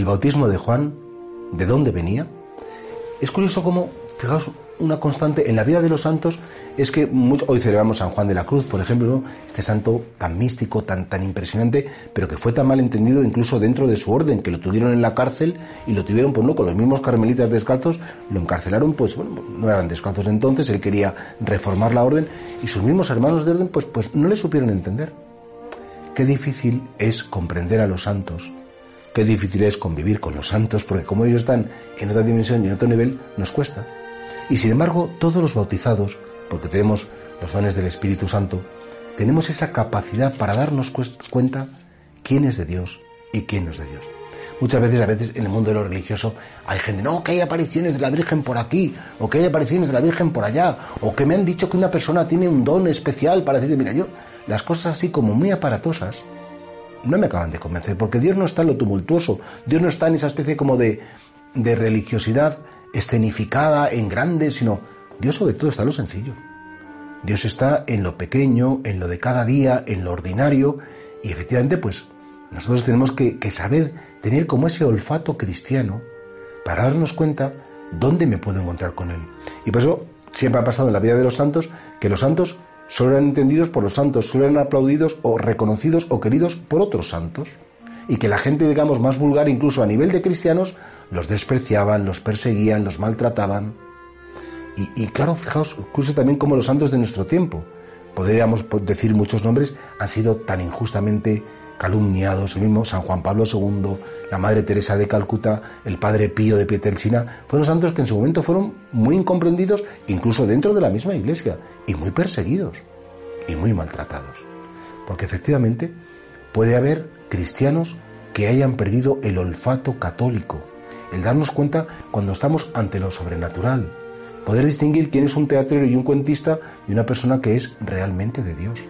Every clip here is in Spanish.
El bautismo de Juan, ¿de dónde venía? Es curioso cómo, fijaos, una constante en la vida de los santos es que hoy celebramos San Juan de la Cruz, por ejemplo, este santo tan místico, tan, tan impresionante, pero que fue tan mal entendido incluso dentro de su orden, que lo tuvieron en la cárcel y lo tuvieron, pues no, con los mismos carmelitas descalzos, lo encarcelaron, pues bueno, no eran descalzos entonces, él quería reformar la orden y sus mismos hermanos de orden, pues, pues no le supieron entender. Qué difícil es comprender a los santos, Qué difícil es convivir con los santos, porque como ellos están en otra dimensión y en otro nivel, nos cuesta. Y sin embargo, todos los bautizados, porque tenemos los dones del Espíritu Santo, tenemos esa capacidad para darnos cuenta quién es de Dios y quién no es de Dios. Muchas veces, a veces en el mundo de lo religioso hay gente, no, que hay apariciones de la Virgen por aquí, o que hay apariciones de la Virgen por allá, o que me han dicho que una persona tiene un don especial para decirle, mira, yo, las cosas así como muy aparatosas, no me acaban de convencer, porque Dios no está en lo tumultuoso, Dios no está en esa especie como de, de religiosidad escenificada en grande, sino Dios sobre todo está en lo sencillo. Dios está en lo pequeño, en lo de cada día, en lo ordinario, y efectivamente, pues nosotros tenemos que, que saber tener como ese olfato cristiano para darnos cuenta dónde me puedo encontrar con Él. Y por eso siempre ha pasado en la vida de los santos que los santos solo eran entendidos por los santos, solo eran aplaudidos o reconocidos o queridos por otros santos. Y que la gente, digamos, más vulgar, incluso a nivel de cristianos, los despreciaban, los perseguían, los maltrataban. Y, claro, fijaos, incluso también como los santos de nuestro tiempo, podríamos decir muchos nombres, han sido tan injustamente calumniados, el mismo San Juan Pablo II, la Madre Teresa de Calcuta, el Padre Pío de Pietrelcina, fueron santos que en su momento fueron muy incomprendidos, incluso dentro de la misma iglesia, y muy perseguidos, y muy maltratados. Porque efectivamente puede haber cristianos que hayan perdido el olfato católico, el darnos cuenta cuando estamos ante lo sobrenatural, poder distinguir quién es un teatrero y un cuentista de una persona que es realmente de Dios.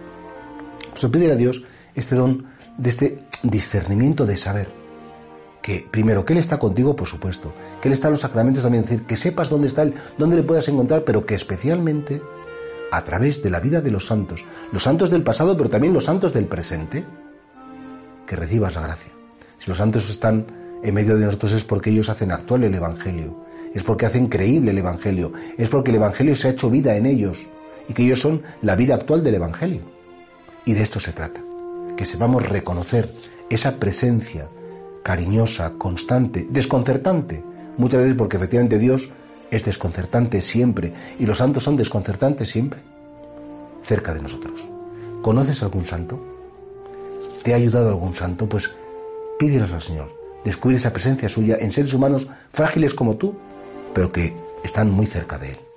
Pues pedir a Dios este don de este discernimiento de saber que, primero, que Él está contigo, por supuesto, que Él está en los sacramentos también, decir, que sepas dónde está Él, dónde le puedas encontrar, pero que especialmente a través de la vida de los santos, los santos del pasado, pero también los santos del presente, que recibas la gracia. Si los santos están en medio de nosotros es porque ellos hacen actual el Evangelio, es porque hacen creíble el Evangelio, es porque el Evangelio se ha hecho vida en ellos y que ellos son la vida actual del Evangelio. Y de esto se trata que sepamos reconocer esa presencia cariñosa, constante, desconcertante, muchas veces porque efectivamente Dios es desconcertante siempre y los santos son desconcertantes siempre, cerca de nosotros. ¿Conoces algún santo? ¿Te ha ayudado algún santo? Pues pídelos al Señor. Descubre esa presencia suya en seres humanos frágiles como tú, pero que están muy cerca de Él.